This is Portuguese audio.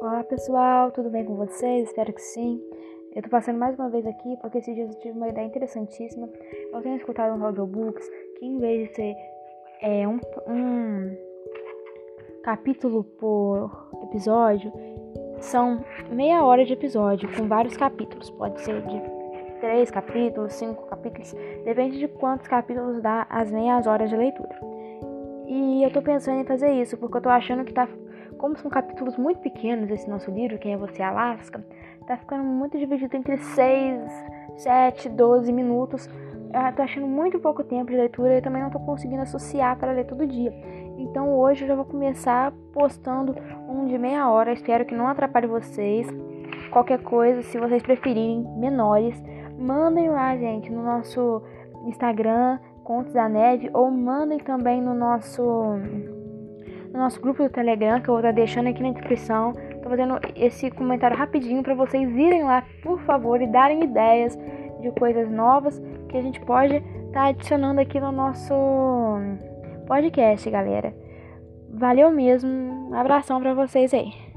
Olá pessoal, tudo bem com vocês? Espero que sim. Eu tô passando mais uma vez aqui porque esses dias eu tive uma ideia interessantíssima. Eu tenho escutado uns audiobooks que em vez de ser é, um, um capítulo por episódio, são meia hora de episódio com vários capítulos. Pode ser de três capítulos, cinco capítulos, depende de quantos capítulos dá as meias horas de leitura. E eu tô pensando em fazer isso porque eu tô achando que tá como são capítulos muito pequenos esse nosso livro, Quem é Você Alaska, tá ficando muito dividido entre 6, 7, 12 minutos. Eu tô achando muito pouco tempo de leitura e também não tô conseguindo associar para ler todo dia. Então hoje eu já vou começar postando um de meia hora. Espero que não atrapalhe vocês. Qualquer coisa, se vocês preferirem menores, mandem lá, gente, no nosso Instagram, Contos da Neve, ou mandem também no nosso no nosso grupo do Telegram, que eu vou estar deixando aqui na descrição. Tô fazendo esse comentário rapidinho para vocês irem lá, por favor, e darem ideias de coisas novas que a gente pode estar tá adicionando aqui no nosso podcast, galera. Valeu mesmo. Um abração para vocês aí.